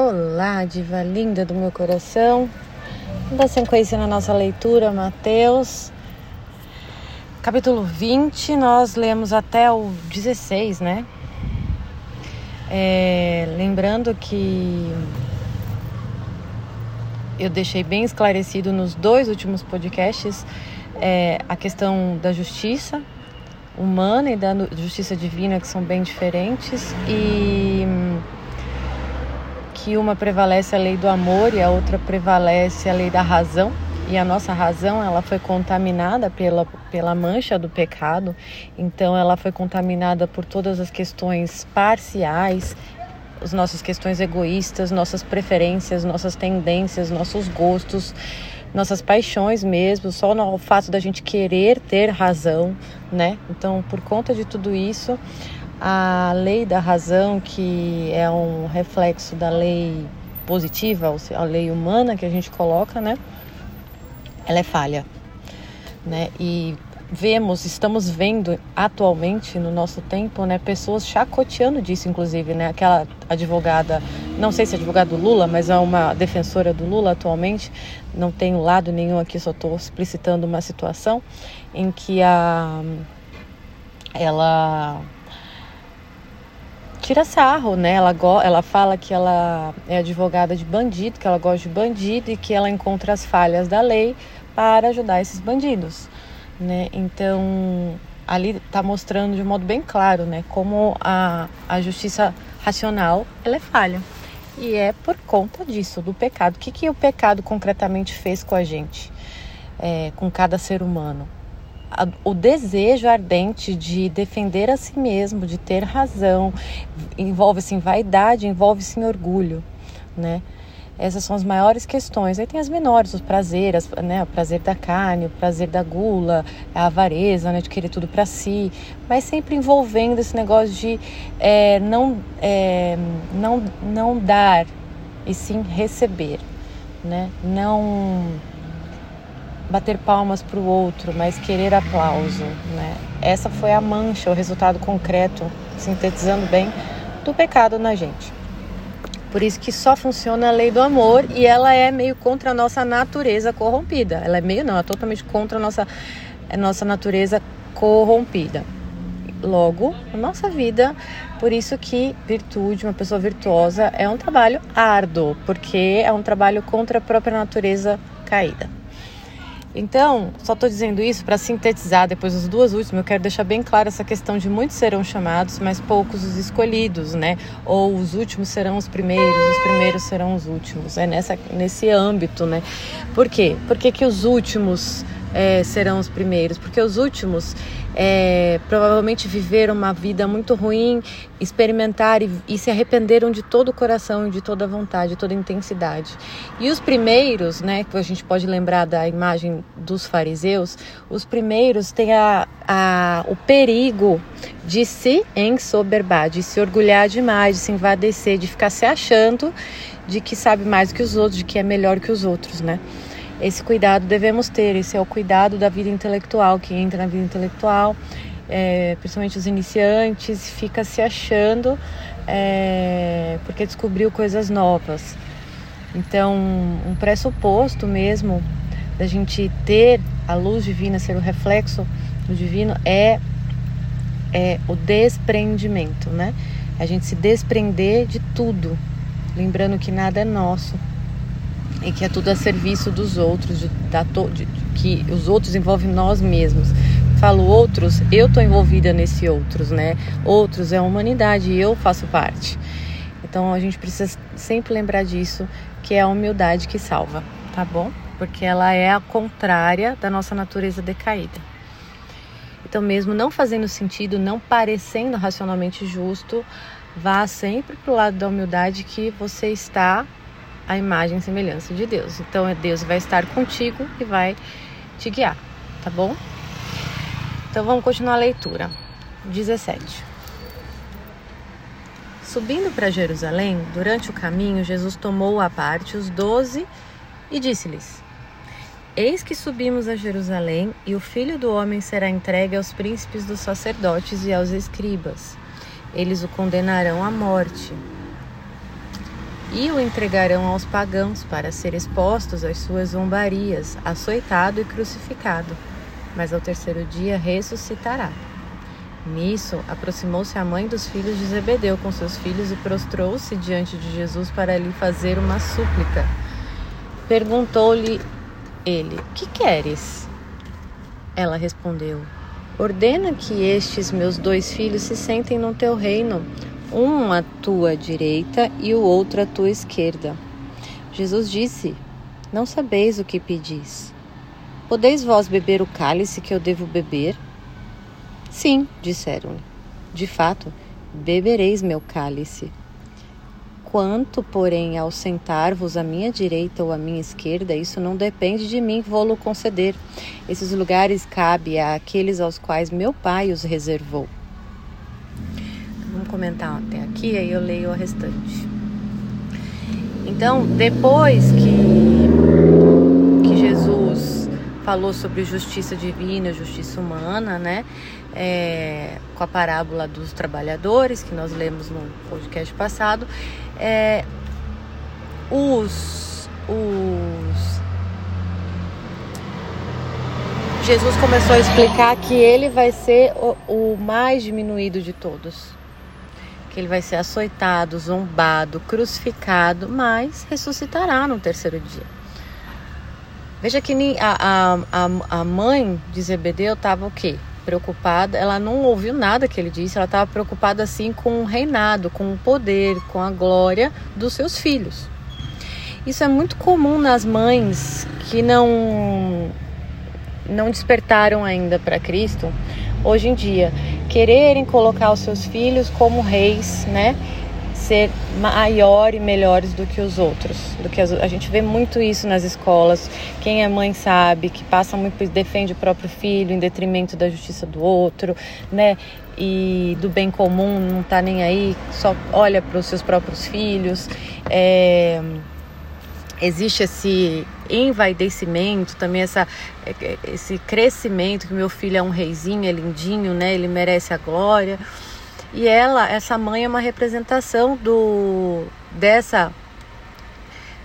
Olá, diva linda do meu coração. Dá sequência na nossa leitura, Mateus, capítulo 20. Nós lemos até o 16, né? É, lembrando que eu deixei bem esclarecido nos dois últimos podcasts é, a questão da justiça humana e da justiça divina, que são bem diferentes, e que uma prevalece a lei do amor e a outra prevalece a lei da razão. E a nossa razão, ela foi contaminada pela, pela mancha do pecado, então ela foi contaminada por todas as questões parciais, as nossas questões egoístas, nossas preferências, nossas tendências, nossos gostos, nossas paixões mesmo, só no fato da gente querer ter razão, né? Então, por conta de tudo isso, a lei da razão, que é um reflexo da lei positiva, a lei humana que a gente coloca, né? Ela é falha, né? E vemos, estamos vendo atualmente no nosso tempo, né, pessoas chacoteando disso, inclusive, né? Aquela advogada, não sei se é advogada do Lula, mas é uma defensora do Lula atualmente. Não tenho lado nenhum aqui, só estou explicitando uma situação em que a ela tira sarro, né? Ela, ela fala que ela é advogada de bandido, que ela gosta de bandido e que ela encontra as falhas da lei para ajudar esses bandidos, né? Então, ali está mostrando de um modo bem claro, né? Como a, a justiça racional, ela é falha. E é por conta disso, do pecado. O que, que o pecado concretamente fez com a gente, é, com cada ser humano? O desejo ardente de defender a si mesmo, de ter razão, envolve-se em vaidade, envolve-se em orgulho, né? Essas são as maiores questões. Aí tem as menores, os prazeres, né? O prazer da carne, o prazer da gula, a avareza, né? De querer tudo para si, mas sempre envolvendo esse negócio de é, não, é, não, não dar e sim receber, né? Não bater palmas para o outro, mas querer aplauso, né? Essa foi a mancha, o resultado concreto, sintetizando bem, do pecado na gente. Por isso que só funciona a lei do amor e ela é meio contra a nossa natureza corrompida. Ela é meio não, é totalmente contra a nossa, a nossa natureza corrompida. Logo, a nossa vida, por isso que virtude, uma pessoa virtuosa, é um trabalho árduo, porque é um trabalho contra a própria natureza caída. Então, só estou dizendo isso para sintetizar depois as duas últimas. Eu quero deixar bem claro essa questão de muitos serão chamados, mas poucos os escolhidos, né? Ou os últimos serão os primeiros, os primeiros serão os últimos. É nessa, nesse âmbito, né? Por quê? Porque que os últimos é, serão os primeiros? Porque os últimos é, provavelmente viveram uma vida muito ruim, experimentaram e, e, se arrependeram de todo o coração, de toda a vontade, de toda a intensidade. E os primeiros, né, que a gente pode lembrar da imagem dos fariseus, os primeiros têm a, a, o perigo de se ensoberbar, de se orgulhar demais, de se envadecer, de ficar se achando de que sabe mais que os outros, de que é melhor que os outros, né? Esse cuidado devemos ter, esse é o cuidado da vida intelectual, que entra na vida intelectual, é, principalmente os iniciantes, fica se achando é, porque descobriu coisas novas. Então, um pressuposto mesmo da gente ter a luz divina, ser o reflexo do divino, é, é o desprendimento, né? A gente se desprender de tudo, lembrando que nada é nosso, e que é tudo a serviço dos outros, de, de, que os outros envolvem nós mesmos. Falo outros, eu estou envolvida nesse outros, né? Outros é a humanidade e eu faço parte. Então a gente precisa sempre lembrar disso, que é a humildade que salva, tá bom? Porque ela é a contrária da nossa natureza decaída. Então, mesmo não fazendo sentido, não parecendo racionalmente justo, vá sempre para o lado da humildade que você está a imagem e semelhança de Deus. Então, é Deus vai estar contigo e vai te guiar, tá bom? Então, vamos continuar a leitura. 17. Subindo para Jerusalém, durante o caminho, Jesus tomou à parte os doze e disse-lhes: Eis que subimos a Jerusalém, e o filho do homem será entregue aos príncipes dos sacerdotes e aos escribas. Eles o condenarão à morte e o entregarão aos pagãos para ser expostos às suas zombarias, açoitado e crucificado. Mas ao terceiro dia ressuscitará. Nisso, aproximou-se a mãe dos filhos de Zebedeu com seus filhos e prostrou-se diante de Jesus para lhe fazer uma súplica. Perguntou-lhe ele: Que queres? Ela respondeu: Ordena que estes meus dois filhos se sentem no teu reino um à tua direita e o outro à tua esquerda. Jesus disse: Não sabeis o que pedis. Podeis vós beber o cálice que eu devo beber? Sim, disseram-lhe. De fato, bebereis meu cálice. Quanto, porém, ao sentar-vos à minha direita ou à minha esquerda, isso não depende de mim, vou-lo conceder. Esses lugares cabem àqueles aos quais meu Pai os reservou comentar até aqui, aí eu leio o restante. Então, depois que, que Jesus falou sobre justiça divina, justiça humana, né? É, com a parábola dos trabalhadores, que nós lemos no podcast passado, é, os, os Jesus começou a explicar que ele vai ser o, o mais diminuído de todos ele vai ser açoitado, zombado, crucificado, mas ressuscitará no terceiro dia. Veja que a, a, a mãe de Zebedeu estava o quê? Preocupada, ela não ouviu nada que ele disse, ela estava preocupada assim com o reinado, com o poder, com a glória dos seus filhos. Isso é muito comum nas mães que não não despertaram ainda para Cristo hoje em dia quererem colocar os seus filhos como reis, né? Ser maior e melhores do que os outros. Do que as, a gente vê muito isso nas escolas. Quem é mãe sabe que passa muito defende o próprio filho em detrimento da justiça do outro, né? E do bem comum, não tá nem aí, só olha para os seus próprios filhos. É, existe esse envaidecimento, também essa, esse crescimento que meu filho é um reizinho, é lindinho, né? Ele merece a glória. E ela, essa mãe é uma representação do dessa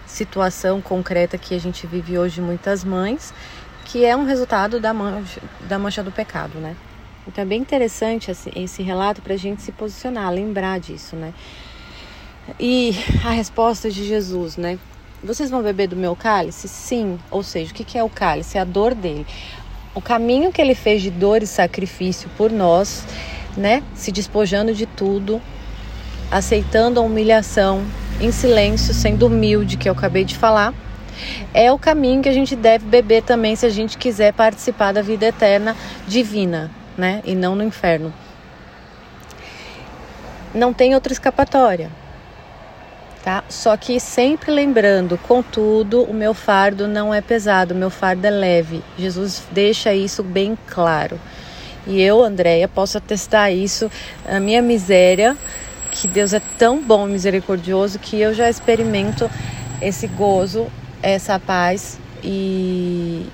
situação concreta que a gente vive hoje muitas mães, que é um resultado da mancha, da mancha do pecado, né? Então é bem interessante esse, esse relato para a gente se posicionar, lembrar disso, né? E a resposta de Jesus, né? Vocês vão beber do meu cálice? Sim. Ou seja, o que é o cálice? É a dor dele. O caminho que ele fez de dor e sacrifício por nós, né? Se despojando de tudo, aceitando a humilhação, em silêncio, sendo humilde, que eu acabei de falar, é o caminho que a gente deve beber também se a gente quiser participar da vida eterna divina, né? E não no inferno. Não tem outra escapatória tá? Só que sempre lembrando, contudo, o meu fardo não é pesado, o meu fardo é leve. Jesus deixa isso bem claro. E eu, Andréia, posso atestar isso, a minha miséria, que Deus é tão bom e misericordioso que eu já experimento esse gozo, essa paz e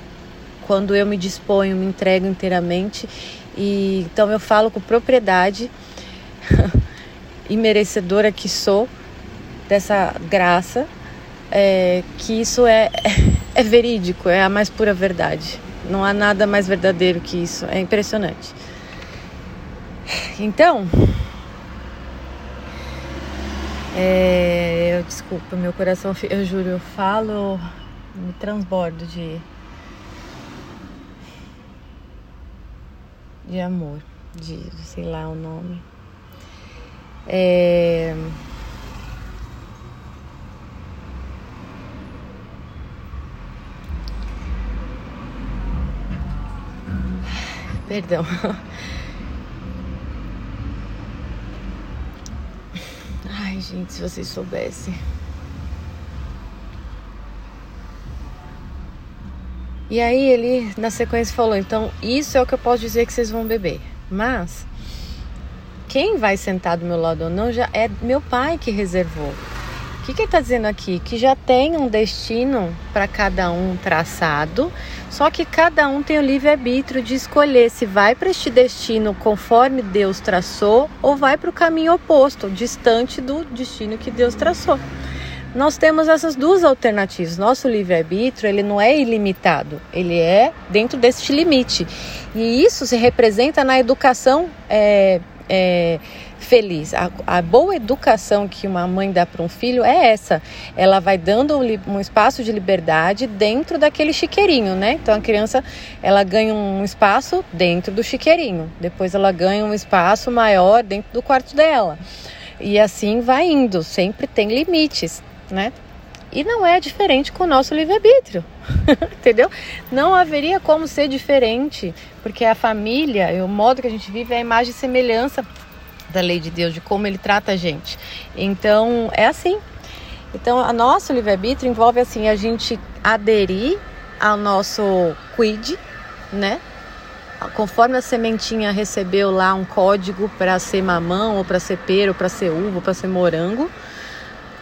quando eu me disponho, me entrego inteiramente e então eu falo com propriedade e merecedora que sou dessa graça, é, que isso é, é verídico, é a mais pura verdade. Não há nada mais verdadeiro que isso. É impressionante. Então, é, eu desculpa, meu coração, eu juro, eu falo, me transbordo de de amor, de, sei lá o nome. É, Perdão. Ai, gente, se vocês soubessem. E aí ele, na sequência, falou: então, isso é o que eu posso dizer que vocês vão beber. Mas, quem vai sentar do meu lado ou não, já é meu pai que reservou que, que ele está dizendo aqui? Que já tem um destino para cada um traçado, só que cada um tem o livre-arbítrio de escolher se vai para este destino conforme Deus traçou ou vai para o caminho oposto, distante do destino que Deus traçou. nós temos essas duas alternativas. Nosso livre-arbítrio, ele não é ilimitado, ele é dentro deste limite. E isso se representa na educação é, é, feliz. A, a, boa educação que uma mãe dá para um filho é essa. Ela vai dando um, espaço de liberdade dentro daquele chiqueirinho, né? Então a criança ela ganha um espaço dentro do chiqueirinho. Depois ela ganha um espaço maior dentro do quarto dela. E assim vai indo, sempre tem limites, né? E não é diferente com o nosso livre-arbítrio, entendeu? Não haveria como ser diferente, porque a família, o modo que a gente vive é a imagem e semelhança da lei de Deus, de como ele trata a gente. Então, é assim. Então, a nosso livre-arbítrio envolve assim a gente aderir ao nosso quid, né? Conforme a sementinha recebeu lá um código para ser mamão, ou para ser pera, ou para ser uva, para ser morango,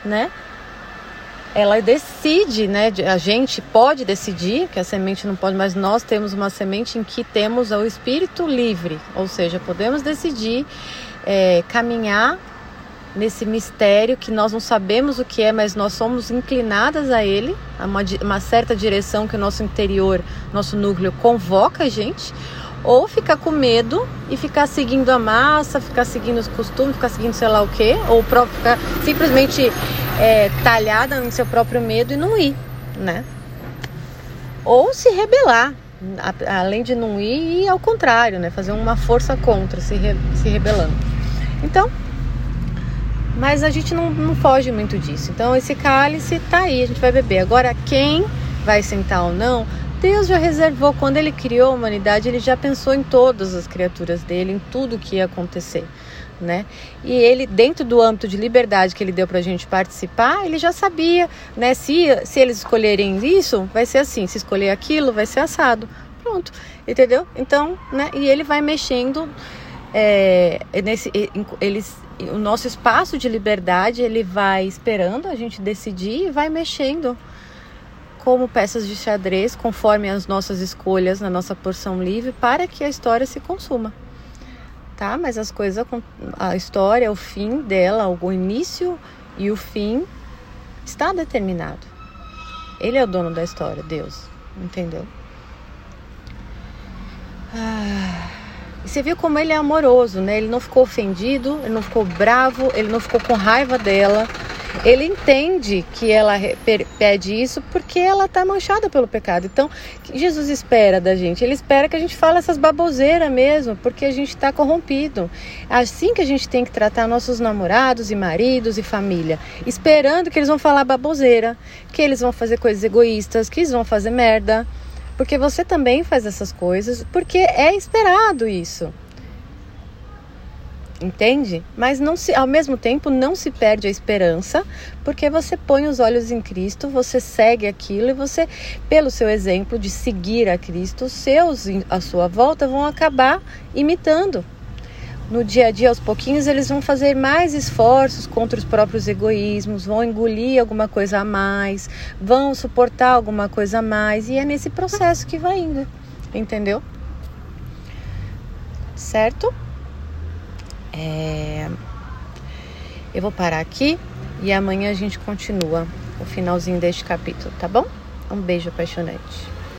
né? Ela decide, né? A gente pode decidir, que a semente não pode, mas nós temos uma semente em que temos o espírito livre, ou seja, podemos decidir é, caminhar nesse mistério que nós não sabemos o que é, mas nós somos inclinadas a ele, a uma, uma certa direção que o nosso interior, nosso núcleo convoca a gente, ou ficar com medo e ficar seguindo a massa, ficar seguindo os costumes, ficar seguindo sei lá o que, ou ficar simplesmente é, talhada no seu próprio medo e não ir, né? Ou se rebelar, além de não ir, e ao contrário, né? Fazer uma força contra, se, re, se rebelando. Então, mas a gente não, não foge muito disso. Então, esse cálice tá aí, a gente vai beber. Agora, quem vai sentar ou não, Deus já reservou, quando ele criou a humanidade, ele já pensou em todas as criaturas dele, em tudo que ia acontecer. Né? E ele, dentro do âmbito de liberdade que ele deu para a gente participar, ele já sabia, né? Se, se eles escolherem isso, vai ser assim, se escolher aquilo, vai ser assado. Pronto, entendeu? Então, né? E ele vai mexendo é, nesse, eles, o nosso espaço de liberdade ele vai esperando a gente decidir e vai mexendo como peças de xadrez conforme as nossas escolhas na nossa porção livre para que a história se consuma tá mas as coisas a história o fim dela o início e o fim está determinado ele é o dono da história Deus entendeu ah. E você viu como ele é amoroso, né? Ele não ficou ofendido, ele não ficou bravo, ele não ficou com raiva dela. Ele entende que ela pede isso porque ela está manchada pelo pecado. Então, Jesus espera da gente? Ele espera que a gente fale essas baboseiras mesmo, porque a gente está corrompido. Assim que a gente tem que tratar nossos namorados e maridos e família, esperando que eles vão falar baboseira, que eles vão fazer coisas egoístas, que eles vão fazer merda porque você também faz essas coisas, porque é esperado isso. Entende? Mas não se, ao mesmo tempo não se perde a esperança, porque você põe os olhos em Cristo, você segue aquilo e você, pelo seu exemplo de seguir a Cristo, os seus à sua volta vão acabar imitando no dia a dia, aos pouquinhos, eles vão fazer mais esforços contra os próprios egoísmos, vão engolir alguma coisa a mais, vão suportar alguma coisa a mais, e é nesse processo que vai indo, entendeu? Certo? É... Eu vou parar aqui e amanhã a gente continua o finalzinho deste capítulo, tá bom? Um beijo apaixonante.